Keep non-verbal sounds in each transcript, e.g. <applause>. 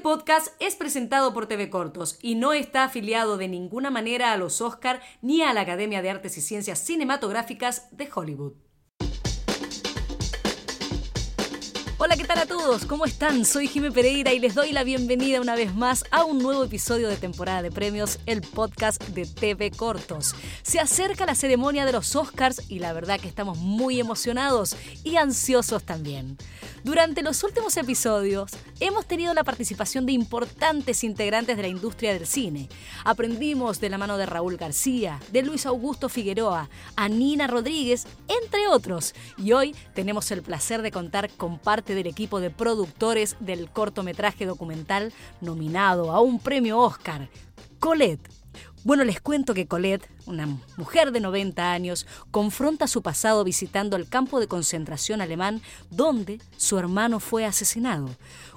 podcast es presentado por TV Cortos y no está afiliado de ninguna manera a los Oscar ni a la Academia de Artes y Ciencias Cinematográficas de Hollywood. Hola, ¿qué tal a todos? ¿Cómo están? Soy Jimé Pereira y les doy la bienvenida una vez más a un nuevo episodio de temporada de premios, el podcast de TV Cortos. Se acerca la ceremonia de los Oscars y la verdad que estamos muy emocionados y ansiosos también. Durante los últimos episodios hemos tenido la participación de importantes integrantes de la industria del cine. Aprendimos de la mano de Raúl García, de Luis Augusto Figueroa, a Nina Rodríguez, entre otros. Y hoy tenemos el placer de contar con parte del equipo de productores del cortometraje documental nominado a un premio Oscar, Colette. Bueno, les cuento que Colette, una mujer de 90 años, confronta su pasado visitando el campo de concentración alemán donde su hermano fue asesinado.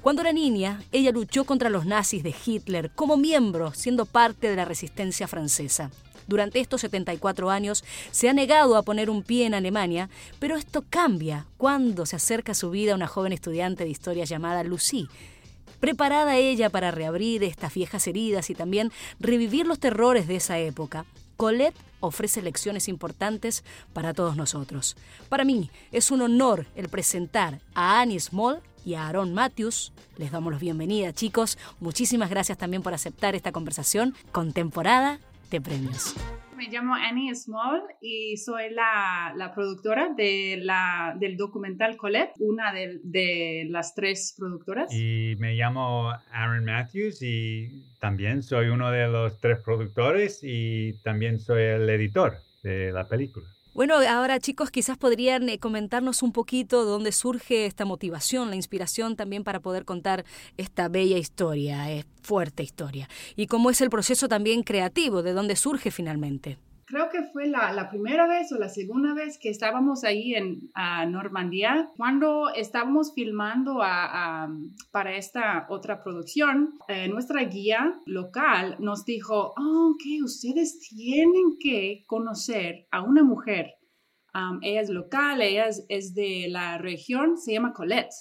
Cuando era niña, ella luchó contra los nazis de Hitler como miembro, siendo parte de la resistencia francesa. Durante estos 74 años se ha negado a poner un pie en Alemania, pero esto cambia cuando se acerca a su vida una joven estudiante de historia llamada Lucie. Preparada ella para reabrir estas viejas heridas y también revivir los terrores de esa época, Colette ofrece lecciones importantes para todos nosotros. Para mí es un honor el presentar a Annie Small y a Aaron Matthews. Les damos la bienvenida, chicos. Muchísimas gracias también por aceptar esta conversación con temporada premios. Me llamo Annie Small y soy la, la productora de la, del documental Colette, una de, de, las tres productoras. Y me llamo Aaron Matthews y también soy uno de los tres productores y también soy el editor de la película. Bueno, ahora chicos, quizás podrían eh, comentarnos un poquito de dónde surge esta motivación, la inspiración también para poder contar esta bella historia, es fuerte historia, y cómo es el proceso también creativo, de dónde surge finalmente. Creo que fue la, primera vez o la segunda vez que estábamos ahí en Normandía, cuando estábamos filmando para esta otra producción. Eh, nuestra guía local nos dijo, oh, que ustedes tienen que conocer a una mujer. ella es local, ella es, de la región, se llama Colette.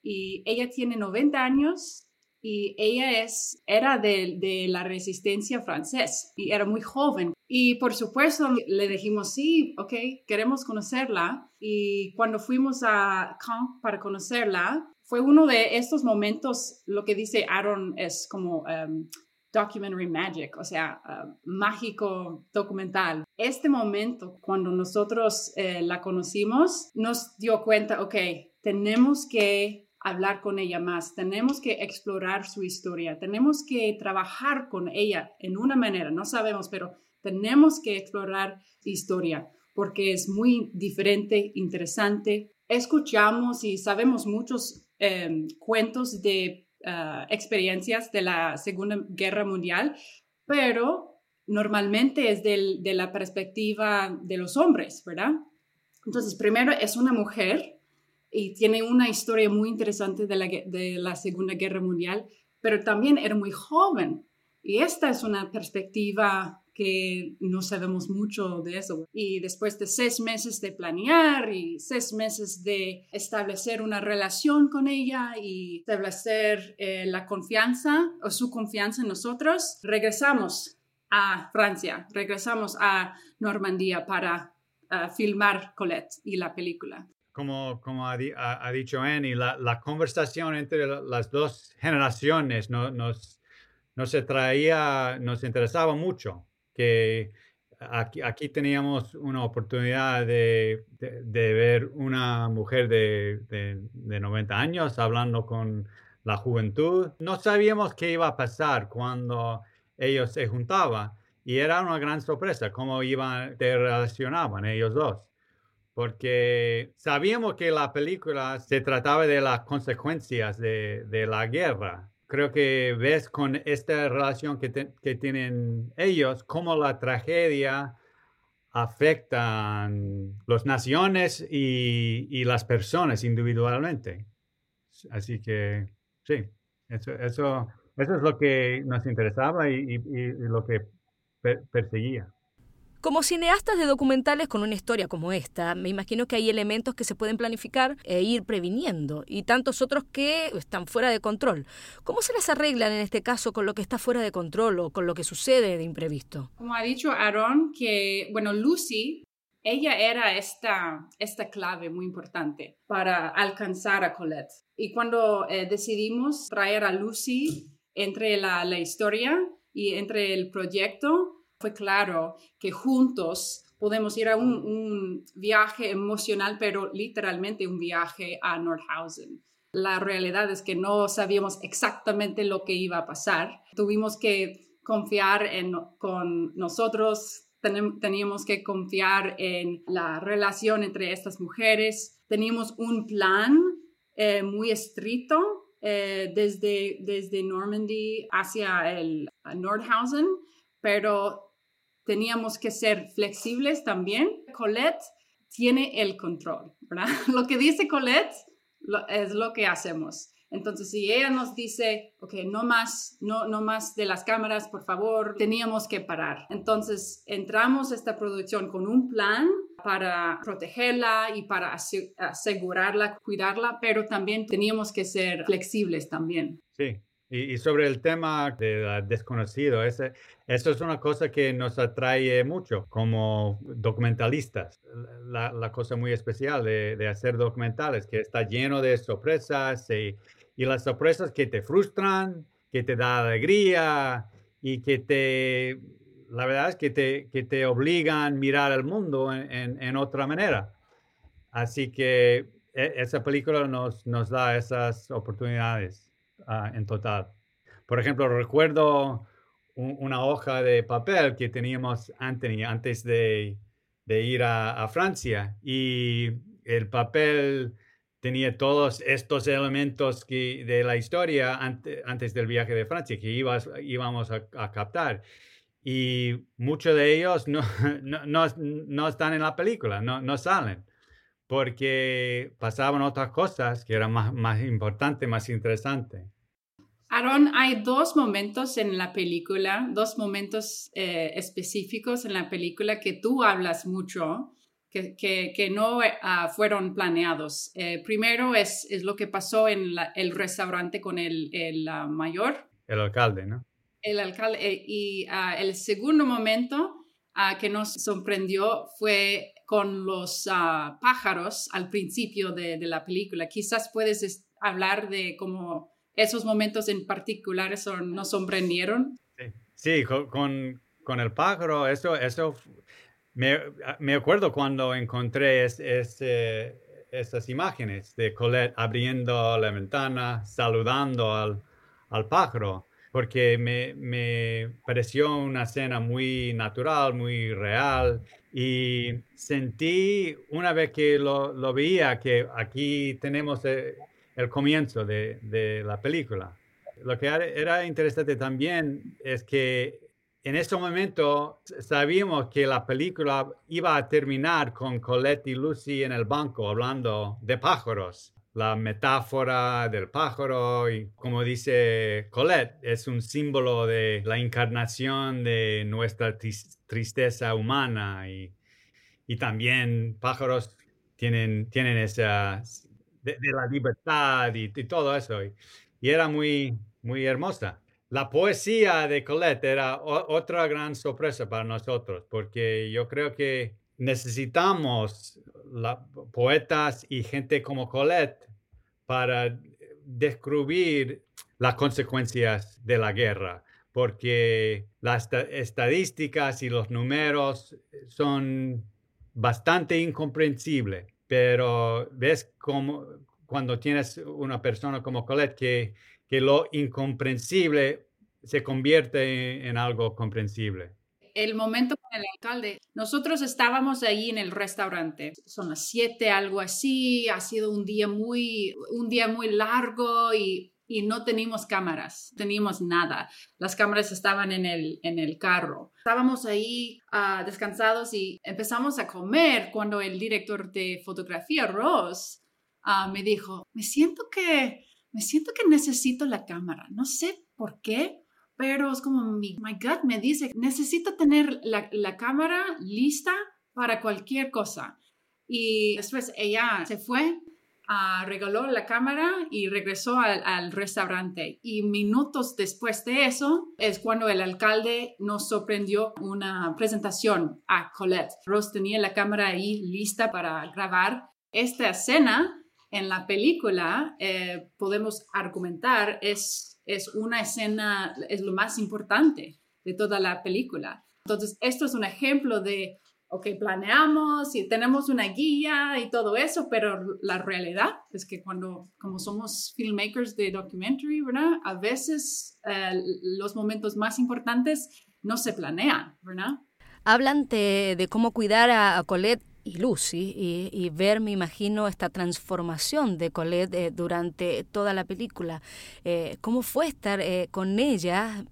Y ella tiene 90 años y ella es, era de, de, la resistencia francesa y era muy joven. Y por supuesto le dijimos, sí, ok, queremos conocerla. Y cuando fuimos a Caen para conocerla, fue uno de estos momentos, lo que dice Aaron es como... Um, documentary magic, o sea, uh, mágico documental. Este momento, cuando nosotros eh, la conocimos, nos dio cuenta, ok, tenemos que hablar con ella más, tenemos que explorar su historia, tenemos que trabajar con ella en una manera, no sabemos, pero tenemos que explorar historia porque es muy diferente, interesante. Escuchamos y sabemos muchos em, cuentos de ah, experiencias de la Segunda Guerra Mundial, pero normalmente es de la perspectiva de los hombres, ¿verdad? Entonces, primero es una mujer y tiene una historia muy interesante de la, de la Segunda Guerra Mundial, pero también era muy joven. Y esta es una perspectiva que no sabemos mucho de eso. Y después de seis meses de planear y seis meses de establecer una relación con ella y establecer eh, la confianza o su confianza en nosotros, regresamos a Francia, regresamos a Normandía para uh, filmar Colette y la película como, como ha, dicho Annie, la, la, conversación entre las dos generaciones no, nos, nos traía, nos interesaba mucho, que aquí, aquí teníamos una oportunidad de, de, ver una mujer de, de, de 90 años hablando con la juventud. No sabíamos qué iba a pasar cuando ellos se juntaban y era una gran sorpresa cómo iban, se relacionaban ellos dos porque sabíamos que la película se trataba de las consecuencias de, de la guerra. Creo que ves con esta relación que, que tienen ellos, cómo la tragedia afecta a las naciones y, y, las personas individualmente. Así que sí, eso, eso, eso es lo que nos interesaba y, y lo que perseguía. Como cineastas de documentales con una historia como esta, me imagino que hay elementos que se pueden planificar e ir previniendo y tantos otros que están fuera de control. ¿Cómo se las arreglan en este caso con lo que está fuera de control o con lo que sucede de imprevisto? Como ha dicho Aaron, que, bueno, Lucy ella era esta, esta clave muy importante para alcanzar a Colette. Y cuando eh, decidimos traer a Lucy entre la, la historia y entre el proyecto, fue claro que juntos podemos ir a un, viaje emocional, pero literalmente un viaje a Nordhausen. La realidad es que no sabíamos exactamente lo que iba a pasar. Tuvimos que confiar en, con nosotros, teníamos que confiar en la relación entre estas mujeres. Teníamos un plan eh, muy estricto eh, desde, desde Normandy hacia el Nordhausen, pero teníamos que ser flexibles también. Colette tiene el control, ¿verdad? <laughs> Lo que dice Colette es lo que hacemos. Entonces, si ella nos dice, ok, no más, no, no más de las cámaras, por favor, teníamos que parar. Entonces, entramos a esta producción con un plan para protegerla y para asegurarla, cuidarla, pero también teníamos que ser flexibles también. Sí, y, sobre el tema de desconocido, ese, eso es una cosa que nos atrae mucho como documentalistas. La, la cosa muy especial de, de, hacer documentales, que está lleno de sorpresas y, y las sorpresas que te frustran, que te da alegría y que te, la verdad es que te, que te obligan a mirar el mundo en, en, otra manera. Así que e, esa película nos, nos da esas oportunidades uh, en total. Por ejemplo, recuerdo una hoja de papel que teníamos Anthony antes de, de ir a, a Francia y el papel tenía todos estos elementos que, de la historia antes del viaje de Francia que ibas, íbamos a, captar. Y muchos de ellos <laughs> no, no, no, están en la película, no, no salen, porque pasaban otras cosas que eran más, más importantes, más interesantes. Aaron, hay dos momentos en la película, dos momentos eh, específicos en la película que tú hablas mucho que, no ah, fueron planeados. Eh, primero es, es, lo que pasó en el restaurante con el, el ah, mayor. El alcalde, ¿no? El alcalde. Eh, y ah, el segundo momento que nos sorprendió fue con los pájaros al principio de, de, la película. Quizás puedes hablar de cómo esos momentos en particular nos sorprendieron. Sí, sí con, con, el pájaro, eso, eso Ah, me, acuerdo cuando encontré es, esas imágenes de Colette abriendo la ventana, saludando al, al pájaro, porque me, me, pareció una escena muy natural, muy real, y sentí una vez que lo, lo veía que aquí tenemos eh, el comienzo de, la película. Lo que era interesante también es que en ese momento sabíamos que la película iba a terminar con Colette y Lucy en el banco hablando de pájaros. La metáfora del pájaro y como dice Colette, es un símbolo de la encarnación de nuestra tristeza humana y, y también pájaros tienen, tienen esa de, la libertad y, todo eso. Y, y era muy, muy hermosa. La poesía de Colette era otra gran sorpresa para nosotros, porque yo creo que necesitamos poetas y gente como Colette para descubrir las consecuencias de la guerra, porque las estadísticas y los números son bastante incomprensibles, pero ves como cuando tienes una persona como Colette que que lo incomprensible se convierte en, algo comprensible. El momento con el alcalde, nosotros estábamos ahí en el restaurante, son las siete, algo así, ha sido un día muy, un día muy largo y, y no teníamos cámaras, teníamos nada. Las cámaras estaban en el, en el carro. Estábamos ahí uh, descansados y empezamos a comer cuando el director de fotografía, Ross, uh, me dijo, me siento que me siento que necesito la cámara. No sé por qué, pero es como mi my gut me dice, necesito tener la, la cámara lista para cualquier cosa. Y después ella se fue Uh, regaló la cámara y regresó al, al, restaurante. Y minutos después de eso es cuando el alcalde nos sorprendió una presentación a Colette. Rose tenía la cámara ahí lista para grabar esta escena en la película. Eh, podemos argumentar es, es una escena, es lo más importante de toda la película. Entonces, esto es un ejemplo de ok, planeamos y tenemos una guía y todo eso, pero la realidad es que cuando, como somos filmmakers de documentary, ¿verdad? A veces eh, los momentos más importantes no se planean, ¿verdad? Hablan de, cómo cuidar a, Colette y Lucy y, ver, me imagino, esta transformación de Colette eh, durante toda la película. Eh, ¿Cómo fue estar con ella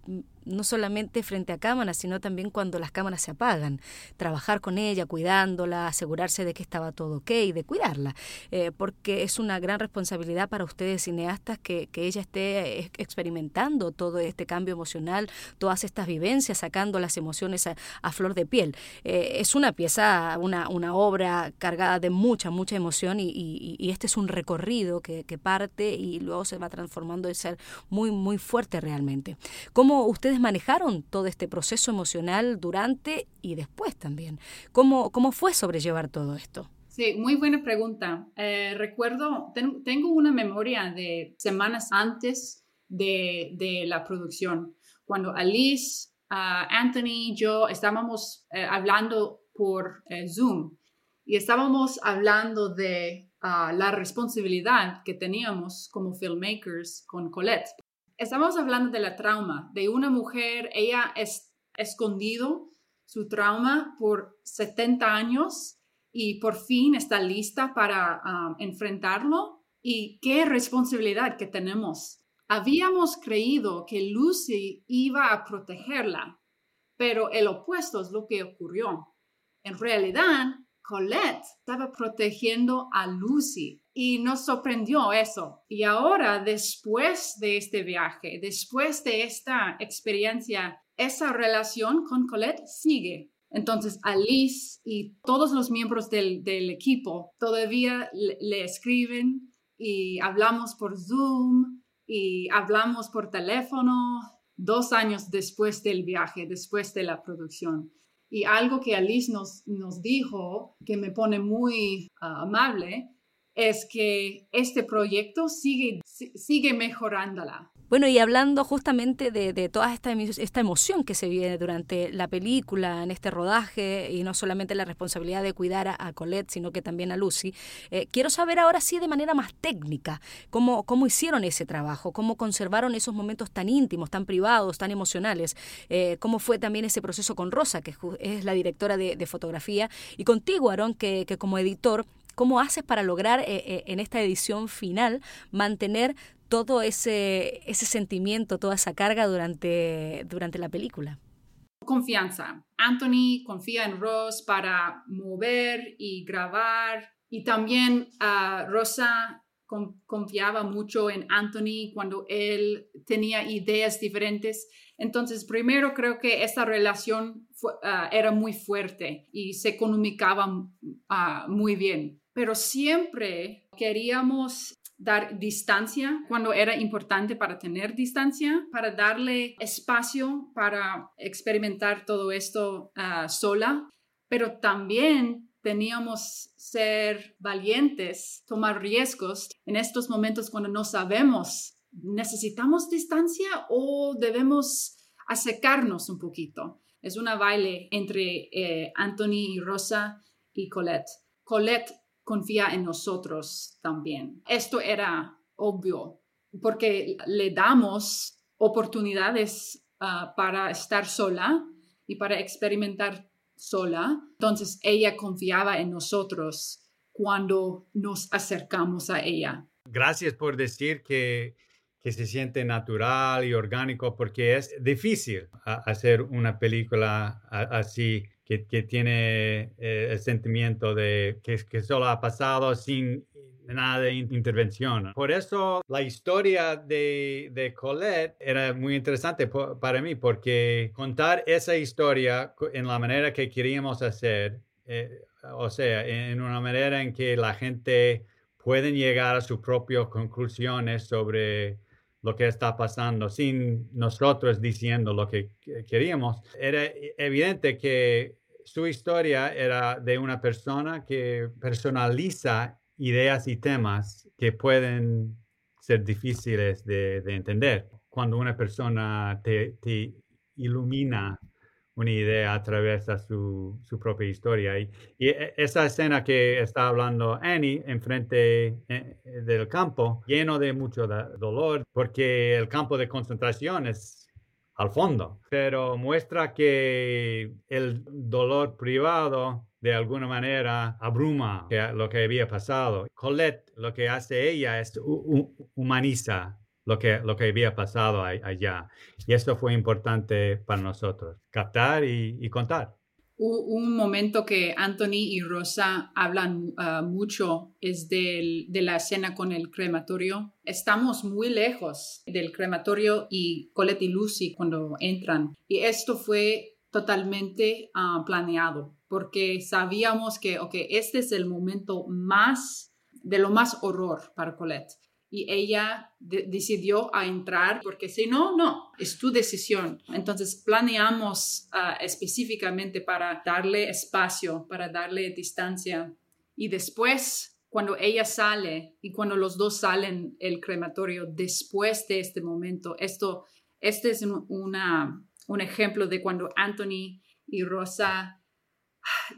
no solamente frente a cámaras, sino también cuando las cámaras se apagan. Trabajar con ella, cuidándola, asegurarse de que estaba todo ok, de cuidarla, eh, porque es una gran responsabilidad para ustedes cineastas que, ella esté experimentando todo este cambio emocional, todas estas vivencias, sacando las emociones a, flor de piel. Eh, es una pieza, una, una obra cargada de mucha, mucha emoción y, este es un recorrido que, que parte y luego se va transformando en ser muy, muy fuerte realmente. ¿Cómo ustedes manejaron todo este proceso emocional durante y después también. ¿Cómo, cómo fue sobrellevar todo esto? Sí, muy buena pregunta. Eh, recuerdo, tengo una memoria de semanas antes de, de la producción, cuando Alice, uh, Anthony y yo estábamos eh, hablando por eh, Zoom y estábamos hablando de ah, la responsabilidad que teníamos como filmmakers con Colette. Estamos hablando de la trauma de una mujer, ella es escondido su trauma por 70 años y por fin está lista para um, enfrentarlo. Y qué responsabilidad que tenemos. Habíamos creído que Lucy iba a protegerla, pero el opuesto es lo que ocurrió. En realidad, Colette estaba protegiendo a Lucy y nos sorprendió eso. Y ahora, después de este viaje, después de esta experiencia, esa relación con Colette sigue. Entonces, Alice y todos los miembros del, equipo todavía le, escriben y hablamos por Zoom y hablamos por teléfono dos años después del viaje, después de la producción. Y algo que Alice nos, nos dijo, que me pone muy ah, amable, es que este proyecto sigue, sigue mejorándola. Bueno, y hablando justamente de, toda esta, esta emoción que se vive durante la película, en este rodaje, y no solamente la responsabilidad de cuidar a, Colette, sino que también a Lucy, eh, quiero saber ahora sí de manera más técnica cómo, cómo hicieron ese trabajo, cómo conservaron esos momentos tan íntimos, tan privados, tan emocionales, eh, cómo fue también ese proceso con Rosa, que es la directora de, fotografía, y contigo, Aaron, que, que como editor ¿Cómo haces para lograr eh, en esta edición final mantener todo ese, ese sentimiento, toda esa carga durante, durante la película? Confianza. Anthony confía en Ross para mover y grabar. Y también uh, Rosa confiaba mucho en Anthony cuando él tenía ideas diferentes. Entonces, primero creo que esta relación ah, era muy fuerte y se comunicaba uh, muy bien. Pero siempre queríamos dar distancia cuando era importante para tener distancia, para darle espacio para experimentar todo esto ah, sola, pero también teníamos ser valientes, tomar riesgos en estos momentos cuando no sabemos, ¿necesitamos distancia o debemos acercarnos un poquito? Es una baile entre eh, Anthony y Rosa y Colette. Colette confía en nosotros también. Esto era obvio porque le damos oportunidades ah, para estar sola y para experimentar sola. Entonces ella confiaba en nosotros cuando nos acercamos a ella. Gracias por decir que, que se siente natural y orgánico porque es difícil hacer una película así que, tiene eh, el sentimiento de que, que solo ha pasado sin nada de intervención. Por eso la historia de, de Colette era muy interesante para mí, porque contar esa historia en la manera que queríamos hacer, eh, o sea, en una manera en que la gente puede llegar a sus propias conclusiones sobre lo que está pasando sin nosotros diciendo lo que queríamos. Era evidente que su historia era de una persona que personaliza ideas y temas que pueden ser difíciles de, entender. Cuando una persona te, ilumina una idea a través de su, propia historia. Y, e, esa escena que está hablando Annie enfrente eh, del campo, lleno de mucho dolor, porque el campo de concentración es al fondo, pero muestra que el dolor privado de alguna manera abruma lo que había pasado. Colette lo que hace ella es humaniza lo que, lo que había pasado allá. Y esto fue importante para nosotros, captar y contar. Un momento que Anthony y Rosa hablan ah, mucho es de la escena con el crematorio. Estamos muy lejos del crematorio y Colette y Lucy cuando entran. Y esto fue totalmente ah, planeado porque sabíamos que, ok, este es el momento más, de lo más horror para Colette y ella decidió a entrar porque si no, no, es tu decisión. Entonces planeamos ah, específicamente para darle espacio, para darle distancia y después cuando ella sale y cuando los dos salen el crematorio después de este momento, esto, este es una, un ejemplo de cuando Anthony y Rosa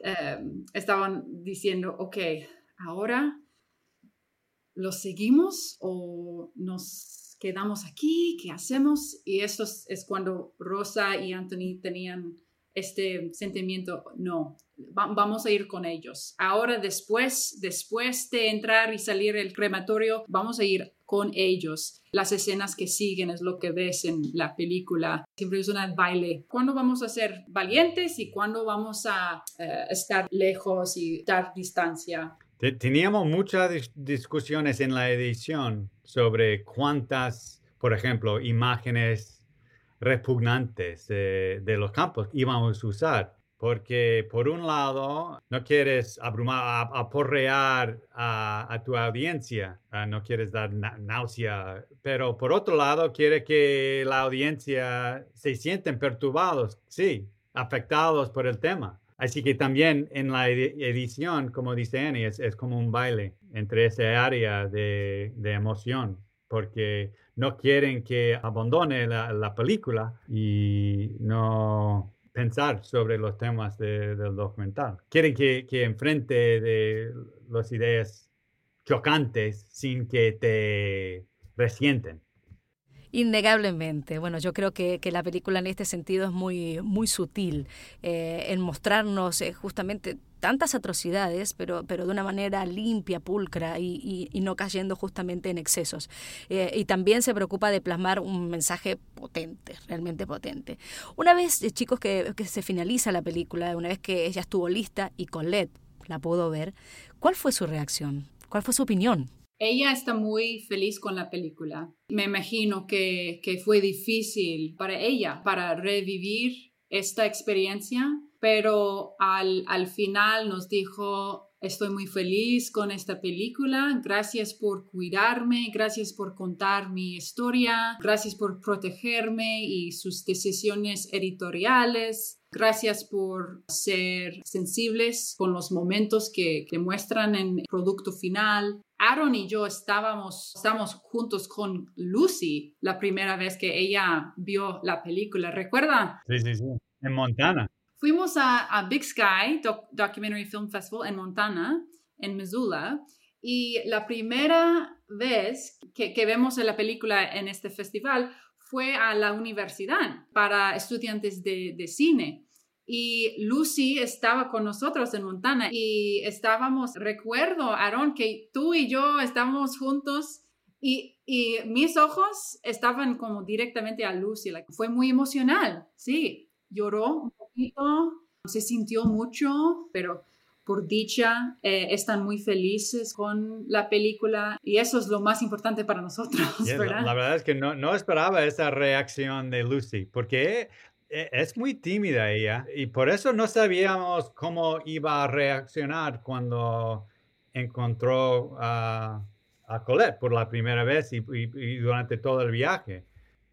eh, estaban diciendo, ok, ahora ¿Lo seguimos o nos quedamos aquí? ¿Qué hacemos? Y eso es, cuando Rosa y Anthony tenían este sentimiento, no, vamos a ir con ellos. Ahora después, después de entrar y salir el crematorio, vamos a ir con ellos. Las escenas que siguen es lo que ves en la película. Siempre es un baile. ¿Cuándo vamos a ser valientes y cuándo vamos a eh, estar lejos y dar distancia? Teníamos muchas discusiones en la edición sobre cuántas, por ejemplo, imágenes repugnantes de los campos íbamos a usar. Porque por un lado, no quieres abrumar, aporrear a, tu audiencia, ah, no quieres dar náusea, pero por otro lado, quiere que la audiencia se sienten perturbados, sí, afectados por el tema. Así que también en la edición, como dice Annie, es, como un baile entre esa área de, emoción, porque no quieren que abandone la, película y no pensar sobre los temas del documental. Quieren que, que enfrente de las ideas chocantes sin que te resienten. Innegablemente. Bueno, yo creo que, la película en este sentido es muy, muy sutil eh, en mostrarnos eh, justamente tantas atrocidades, pero, pero de una manera limpia, pulcra y, no cayendo justamente en excesos. Eh, y también se preocupa de plasmar un mensaje potente, realmente potente. Una vez, chicos, que, que se finaliza la película, una vez que ella estuvo lista y Colette la pudo ver, ¿cuál fue su reacción? ¿Cuál fue su opinión? Ella está muy feliz con la película. Me imagino que, fue difícil para ella, para revivir esta experiencia, pero al, al final nos dijo, estoy muy feliz con esta película, gracias por cuidarme, gracias por contar mi historia, gracias por protegerme y sus decisiones editoriales. Gracias por ser sensibles con los momentos que, que muestran en el producto final. Aaron y yo estábamos, estábamos juntos con Lucy la primera vez que ella vio la película. ¿Recuerda? Sí, sí, sí. En Montana. Fuimos a, Big Sky Documentary Film Festival en Montana, en Missoula. Y la primera vez que, que vemos la película en este festival fue a la universidad para estudiantes de, de cine. Y Lucy estaba con nosotros en Montana y estábamos, recuerdo, Aaron, que tú y yo estábamos juntos y, y mis ojos estaban como directamente a Lucy. fue muy emocional, sí, lloró un poquito, se sintió mucho, pero por dicha, eh, están muy felices con la película y eso es lo más importante para nosotros, ¿verdad? La, verdad es que no, no esperaba esa reacción de Lucy, porque es muy tímida ella y por eso no sabíamos cómo iba a reaccionar cuando encontró a, a Colette por la primera vez y, durante todo el viaje.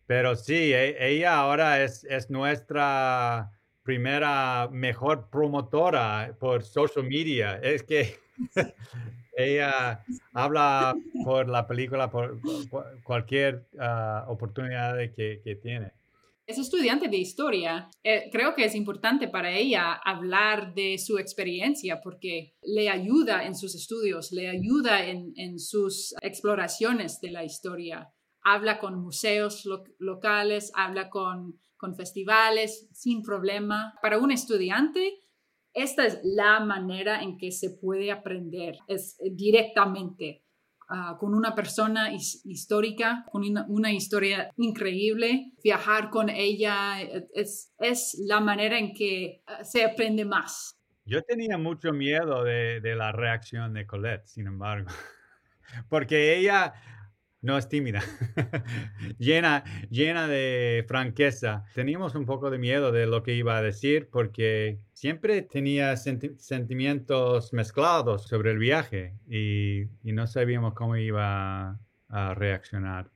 Pero sí, e, ella ahora es, es nuestra primera mejor promotora por social media. Es que <laughs> <laughs> ella habla por la película, por, cualquier ah, oportunidad que, que, tiene. Es estudiante de historia. Eh, creo que es importante para ella hablar de su experiencia porque le ayuda en sus estudios, le ayuda en, en sus exploraciones de la historia. Habla con museos locales, habla con con festivales, sin problema. Para un estudiante, esta es la manera en que se puede aprender, es directamente ah, con una persona histórica, con una, historia increíble. Viajar con ella eh, es, es la manera en que ah, se aprende más. Yo tenía mucho miedo de, de la reacción de Colette, sin embargo, <laughs> porque ella no es tímida, <laughs> llena, llena de franqueza. Teníamos un poco de miedo de lo que iba a decir porque siempre tenía sentimientos mezclados sobre el viaje y, no sabíamos cómo iba a, reaccionar.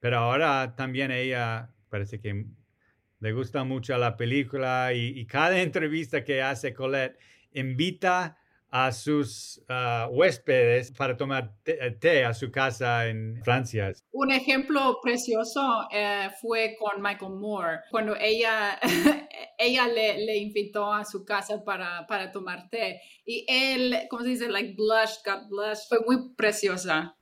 Pero ahora también ella parece que le gusta mucho la película y, y cada <laughs> entrevista que hace Colette invita a sus ah, huéspedes para tomar eh, té, a su casa en Francia. Un ejemplo precioso eh, fue con Michael Moore, cuando ella, <laughs> ella le, le, invitó a su casa para, para tomar té. Y él, ¿cómo se dice? Like blushed, got blushed. Fue muy preciosa.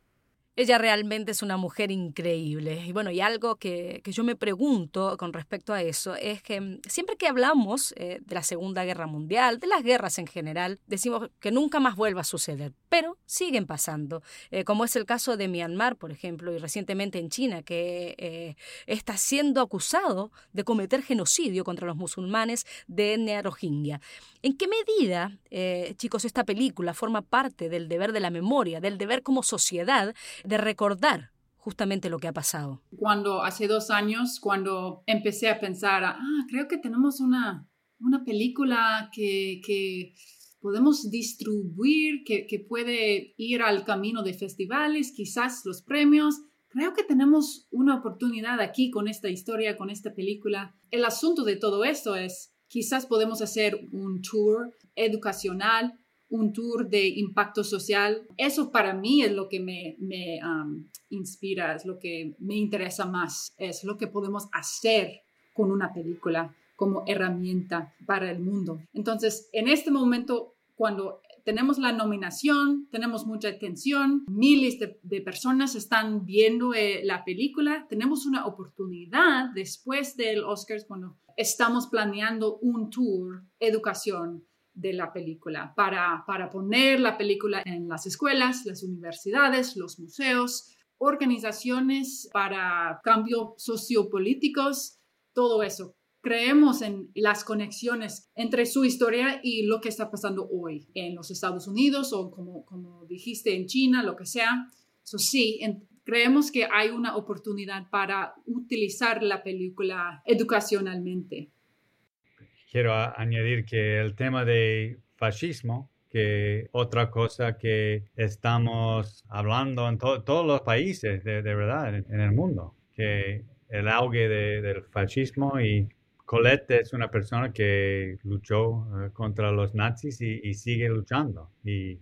Ella realmente es una mujer increíble. Y bueno, y algo que, yo me pregunto con respecto a eso es que mm, siempre que hablamos eh, de la Segunda Guerra Mundial, de las guerras en general, decimos que nunca más vuelva a suceder, pero siguen pasando, eh, como es el caso de Myanmar, por ejemplo, y recientemente en China, que eh, está siendo acusado de cometer genocidio contra los musulmanes de etnia rohingya. ¿En qué medida, chicos, esta película forma parte del deber de la memoria, del deber como sociedad de recordar justamente lo que ha pasado. Cuando hace dos años, cuando empecé a pensar, ah, creo que tenemos una, una película que, que podemos distribuir, que, que puede ir al camino de festivales, quizás los premios. Creo que tenemos una oportunidad aquí con esta historia, con esta película. El asunto de todo esto es, quizás podemos hacer un tour educacional un tour de impacto social. Eso para mí es lo que me, me um, inspira, es lo que me interesa más, es lo que podemos hacer con una película como herramienta para el mundo. Entonces, en este momento, cuando tenemos la nominación, tenemos mucha atención, miles de, personas están viendo eh, la película, tenemos una oportunidad después del Oscars cuando estamos planeando un tour, educación, de la película, para, para poner la película en las escuelas, las universidades, los museos, organizaciones para cambios sociopolíticos, todo eso. Creemos en las conexiones entre su historia y lo que está pasando hoy en los Estados Unidos o como, como dijiste en China, lo que sea. Eso sí, creemos que hay una oportunidad para utilizar la película educacionalmente quiero añadir que el tema de fascismo, que otra cosa que estamos hablando en todos los países, de, verdad, en, el mundo, que el auge del fascismo y Colette es una persona que luchó eh, contra los nazis y, sigue luchando. Y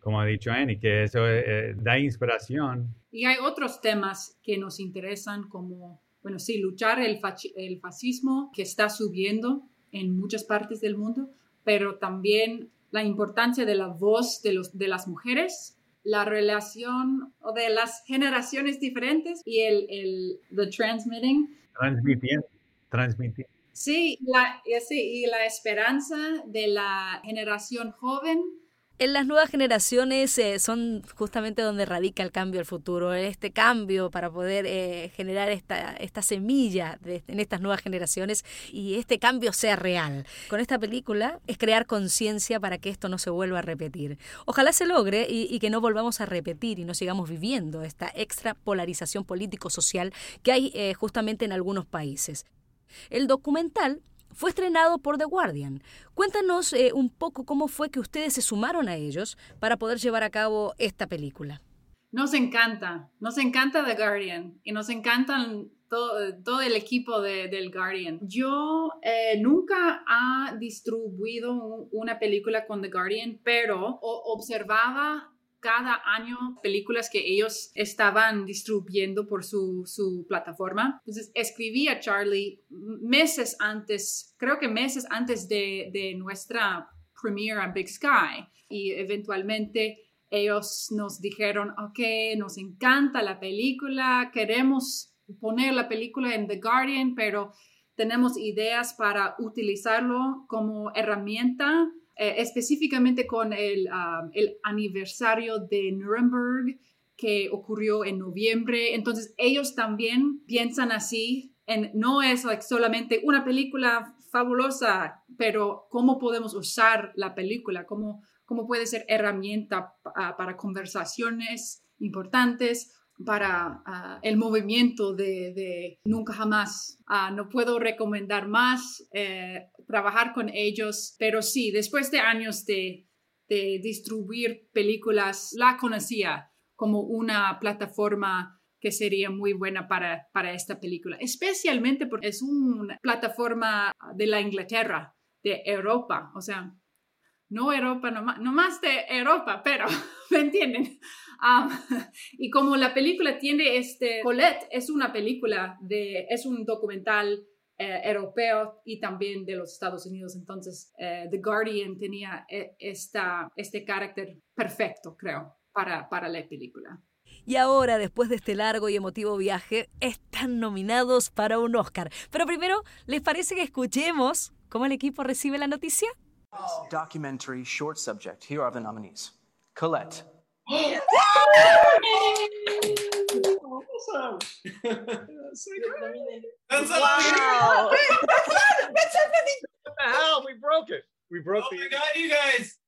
como ha dicho Annie, que eso eh, da inspiración. Y hay otros temas que nos interesan como, bueno, sí, luchar el, el fascismo que está subiendo en muchas partes del mundo, pero también la importancia de la voz de, los, de las mujeres, la relación de las generaciones diferentes y el, el the transmitting. Transmitiendo, transmitiendo. Sí, la, sí, y la esperanza de la generación joven En las nuevas generaciones eh, son justamente donde radica el cambio al futuro, este cambio para poder eh, generar esta, esta semilla en estas nuevas generaciones y este cambio sea real. Con esta película es crear conciencia para que esto no se vuelva a repetir. Ojalá se logre y, que no volvamos a repetir y no sigamos viviendo esta extra polarización político-social que hay eh, justamente en algunos países. El documental fue estrenado por The Guardian. Cuéntanos eh, un poco cómo fue que ustedes se sumaron a ellos para poder llevar a cabo esta película. Nos encanta, nos encanta The Guardian y nos encantan todo, el equipo de, del Guardian. Yo eh, nunca ha distribuido una película con The Guardian, pero observaba cada año películas que ellos estaban distribuyendo por su, su, plataforma. Entonces escribí a Charlie meses antes, creo que meses antes de, de nuestra premiere a Big Sky y eventualmente ellos nos dijeron, ok, nos encanta la película, queremos poner la película en The Guardian, pero tenemos ideas para utilizarlo como herramienta eh, específicamente con el, um, el, aniversario de Nuremberg que ocurrió en noviembre. Entonces ellos también piensan así, en, no es solamente una película fabulosa, pero cómo podemos usar la película, cómo, cómo puede ser herramienta para conversaciones importantes para ah, el movimiento de, nunca jamás. Ah, no puedo recomendar más eh, trabajar con ellos, pero sí, después de años de, distribuir películas, la conocía como una plataforma que sería muy buena para, para esta película, especialmente porque es una plataforma de la Inglaterra, de Europa, o sea, no Europa, no, más de Europa, pero, <laughs> ¿me entienden? <laughs> y como la película tiene este, Colette es una película de, es un documental eh, europeo y también de los Estados Unidos. Entonces, eh, The Guardian tenía eh, esta, este carácter perfecto, creo, para, para la película. Y ahora, después de este largo y emotivo viaje, están nominados para un Oscar. Pero primero, ¿les parece que escuchemos cómo el equipo recibe la noticia? Documentary short subject. Here are the nominees. Colette, awesome. That's That's wow. Happening? What the hell? We broke it. We broke oh the. my you guys.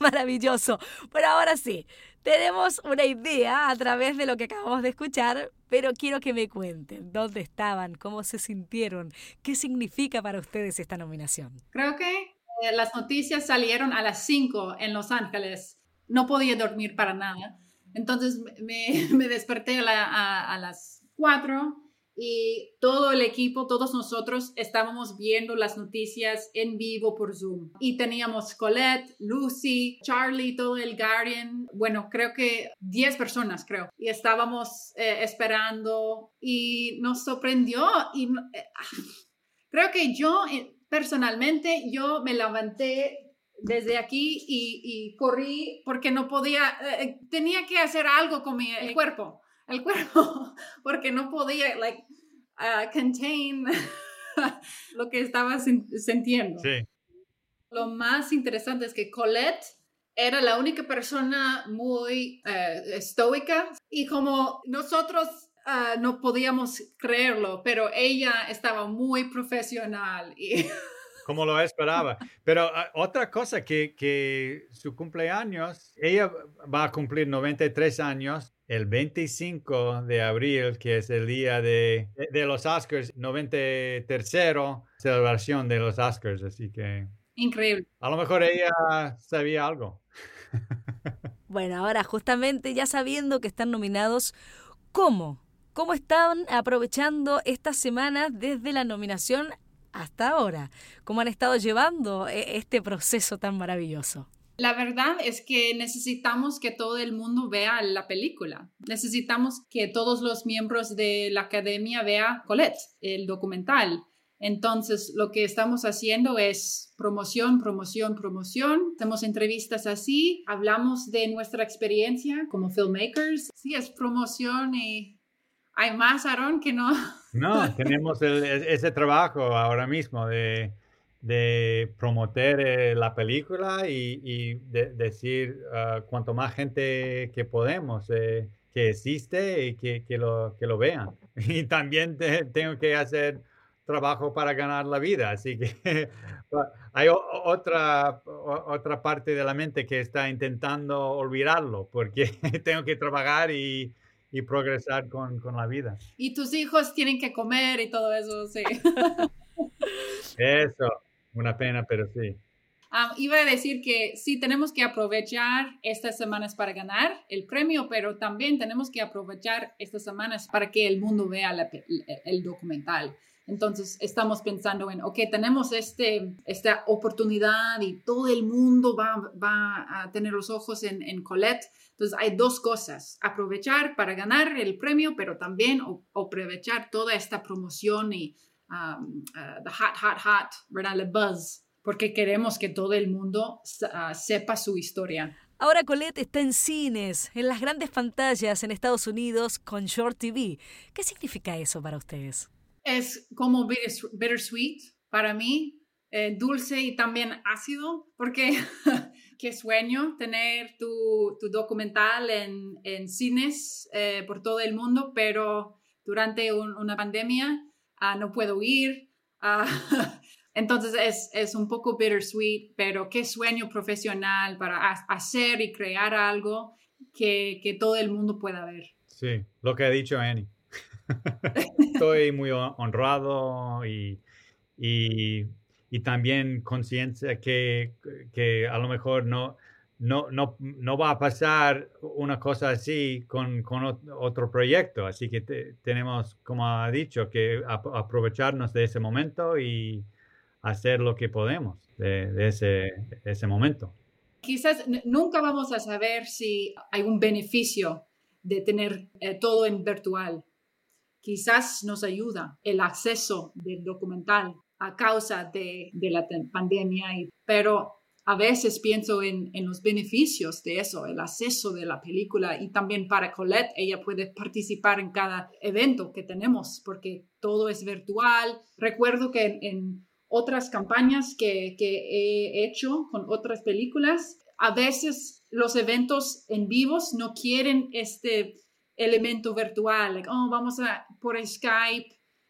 Maravilloso. Pero ahora sí, tenemos una idea a través de lo que acabamos de escuchar, pero quiero que me cuenten dónde estaban, cómo se sintieron, qué significa para ustedes esta nominación. Creo que eh, las noticias salieron a las 5 en Los Ángeles no podía dormir para nada. Entonces me, <laughs> desperté a, las 4 y todo el equipo, todos nosotros estábamos viendo las noticias en vivo por Zoom. Y teníamos Colette, Lucy, Charlie, todo el Guardian, bueno, creo que 10 personas, creo. Y estábamos eh, esperando y nos sorprendió y eh, <laughs> creo que yo personalmente, yo me levanté desde aquí y, corrí porque no podía, eh, eh, tenía que hacer algo con mi el cuerpo, el cuerpo, <laughs> porque no podía, like, uh, contain <laughs> lo que estaba sintiendo. Sí. Lo más interesante es que Colette era la única persona muy uh, estoica y como nosotros uh, no podíamos creerlo, pero ella estaba muy profesional y <laughs> como lo esperaba. Pero ah, otra cosa que, que su cumpleaños, ella va a cumplir 93 años el 25 de abril, que es el día de, de los Oscars, 93 celebración de los Oscars, así que... Increíble. A lo mejor ella sabía algo. <laughs> Bueno, ahora justamente ya sabiendo que están nominados, ¿cómo? ¿Cómo están aprovechando estas semanas desde la nominación hasta ahora? ¿Cómo han estado llevando e, este proceso tan maravilloso? La verdad es que necesitamos que todo el mundo vea la película. Necesitamos que todos los miembros de la academia vean Colette, el documental. Entonces, lo que estamos haciendo es promoción, promoción, promoción. Hacemos entrevistas así, hablamos de nuestra experiencia como filmmakers. Sí, es promoción y hay más, Aaron, que no. No, <laughs> tenemos ese trabajo ahora mismo de, de promover eh, la película y, decir uh, cuanto más gente que podemos eh, que existe y que, que, lo, que lo vean. <laughs> Y también tengo que hacer trabajo para ganar la vida, así que <laughs> hay otra, otra parte de la mente que está intentando olvidarlo porque tengo que trabajar y, y progresar con, con, la vida. Y tus hijos tienen que comer y todo eso, sí. <laughs> Eso, una pena, pero sí. Ah, iba a decir que sí, tenemos que aprovechar estas semanas para ganar el premio, pero también tenemos que aprovechar estas semanas para que el mundo vea el documental. Entonces estamos pensando en, ok, tenemos este, esta oportunidad y todo el mundo va, va a tener los ojos en, en, Colette. Entonces hay dos cosas, aprovechar para ganar el premio, pero también aprovechar toda esta promoción y um, uh, the hot, hot, hot, ¿verdad? El buzz porque queremos que todo el mundo ah, sepa su historia. Ahora Colette está en cines, en las grandes pantallas en Estados Unidos con Short TV. ¿Qué significa eso para ustedes? Es como bittersweet para mí, eh, dulce y también ácido, porque <laughs> qué sueño tener tu, tu documental en, en cines eh, por todo el mundo, pero durante una pandemia ah, no puedo ir. Uh, <laughs> Entonces es, es, un poco bittersweet, pero qué sueño profesional para hacer y crear algo que, que, todo el mundo pueda ver. Sí, lo que ha dicho Annie. <laughs> Estoy muy honrado y, y, también conciencia que, que, a lo mejor no, no, no, no, va a pasar una cosa así con, con otro proyecto. Así que tenemos, como ha dicho, que aprovecharnos de ese momento y, hacer lo que podemos de, ese, ese momento. Quizás nunca vamos a saber si hay un beneficio de tener eh, todo en virtual. Quizás nos ayuda el acceso del documental a causa de, de la pandemia, y, pero a veces pienso en, en, los beneficios de eso, el acceso de la película y también para Colette, ella puede participar en cada evento que tenemos porque todo es virtual. Recuerdo que en otras campañas que, he hecho con otras películas, a veces los eventos en vivos no quieren este elemento virtual, oh, vamos a por Skype,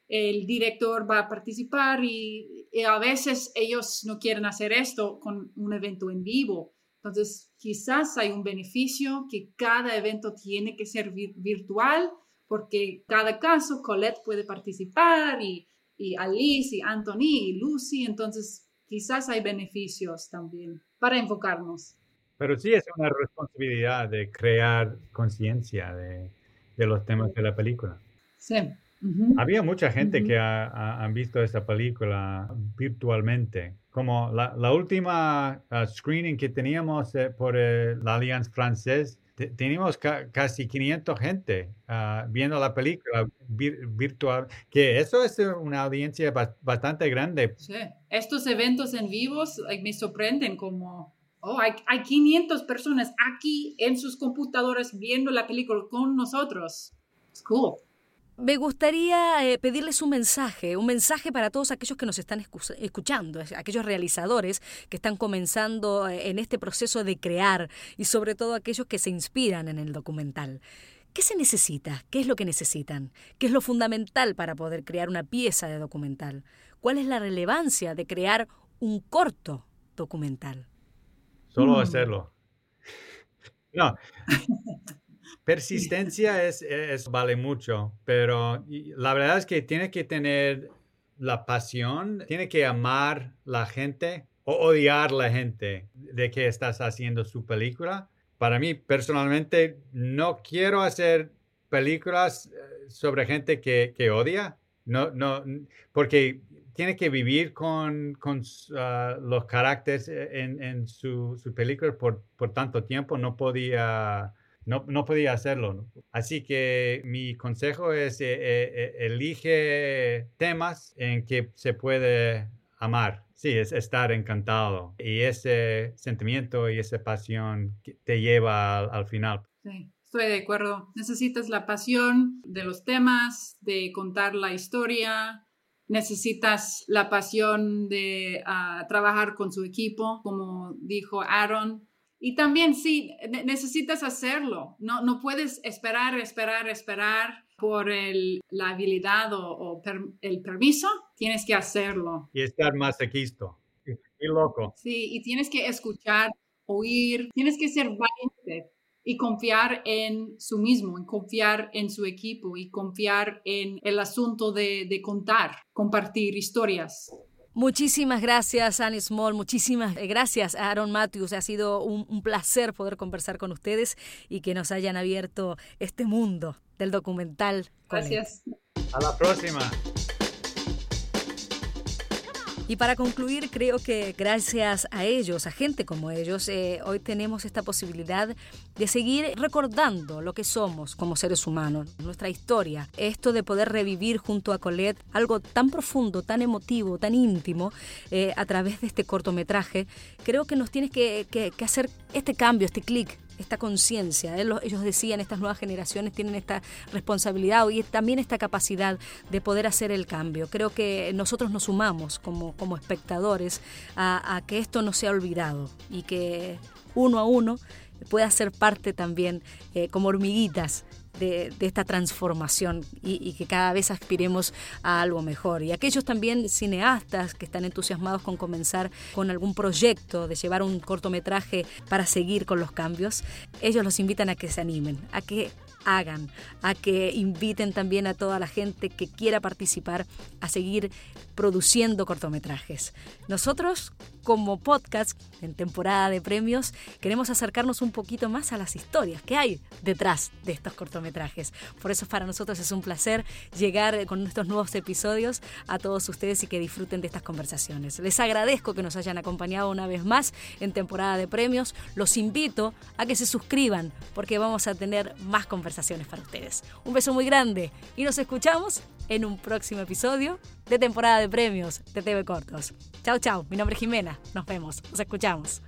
el director va a participar y, a veces ellos no quieren hacer esto con un evento en vivo. Entonces, quizás hay un beneficio que cada evento tiene que ser virtual porque cada caso Colette puede participar y y Alice y Anthony y Lucy, entonces quizás hay beneficios también para enfocarnos. Pero sí es una responsabilidad de crear conciencia de, de, los temas de la película. Sí. Había mucha gente que ha, han visto esta película virtualmente. Como la, la última uh, screening que teníamos eh, por eh, la Alianza Francés, tenemos casi 500 gente ah, viendo la película virtual, que eso es una audiencia bastante grande. Sí, estos eventos en vivos me sorprenden como, oh, hay, hay 500 personas aquí en sus computadoras viendo la película con nosotros. Es cool. Me gustaría eh, pedirles un mensaje, un mensaje para todos aquellos que nos están escuchando, aquellos realizadores que están comenzando eh, en este proceso de crear y sobre todo aquellos que se inspiran en el documental. ¿Qué se necesita? ¿Qué es lo que necesitan? ¿Qué es lo fundamental para poder crear una pieza de documental? ¿Cuál es la relevancia de crear un corto documental? Solo hacerlo. No, <laughs> Persistencia es, es, vale mucho, pero la verdad es que tiene que tener la pasión, tiene que amar la gente o odiar la gente de que estás haciendo su película. Para mí personalmente no quiero hacer películas eh, sobre gente que, que odia, no, no, porque tiene que vivir con, con ah, los caracteres en, en su, su película por, por tanto tiempo, no podía no, no podía hacerlo. Así que mi consejo es eh, eh, eh, elige temas en que se puede amar. Sí, es estar encantado. Y ese sentimiento y esa pasión te lleva al, final. Sí, estoy de acuerdo. Necesitas la pasión de los temas, de contar la historia. Necesitas la pasión de ah, trabajar con su equipo, como dijo Aaron. Y también sí, necesitas hacerlo. No, no puedes esperar, esperar, esperar por el, la habilidad o, el permiso. Tienes que hacerlo. Y estar más equisto. Y loco. Sí, y tienes que escuchar, oír. Tienes que ser valiente y confiar en su mismo, y confiar en su equipo y confiar en el asunto de, contar, compartir historias. Muchísimas gracias, Annie Small. Muchísimas gracias, Aaron Matthews. Ha sido un, placer poder conversar con ustedes y que nos hayan abierto este mundo del documental. Gracias. A la próxima. Y para concluir, creo que gracias a ellos, a gente como ellos, eh, hoy tenemos esta posibilidad de seguir recordando lo que somos como seres humanos, nuestra historia. Esto de poder revivir junto a Colette algo tan profundo, tan emotivo, tan íntimo eh, a través de este cortometraje, creo que nos tiene que, que hacer este cambio, este clic esta conciencia. ¿eh? Ellos decían, estas nuevas generaciones tienen esta responsabilidad y también esta capacidad de poder hacer el cambio. Creo que nosotros nos sumamos como, como espectadores a, que esto no sea olvidado y que uno a uno pueda ser parte también eh, como hormiguitas de, esta transformación y, que cada vez aspiremos a algo mejor. Y aquellos también cineastas que están entusiasmados con comenzar con algún proyecto de llevar un cortometraje para seguir con los cambios, ellos los invitan a que se animen, a que hagan, a que inviten también a toda la gente que quiera participar a seguir produciendo cortometrajes. Nosotros, como podcast en temporada de premios, queremos acercarnos un poquito más a las historias que hay detrás de estos cortometrajes. Por eso para nosotros es un placer llegar con nuestros nuevos episodios a todos ustedes y que disfruten de estas conversaciones. Les agradezco que nos hayan acompañado una vez más en temporada de premios. Los invito a que se suscriban porque vamos a tener más conversaciones para ustedes. Un beso muy grande y nos escuchamos en un próximo episodio de temporada de de premios de TV Cortos. Chau, chau. Mi nombre es Jimena. Nos vemos. Nos escuchamos.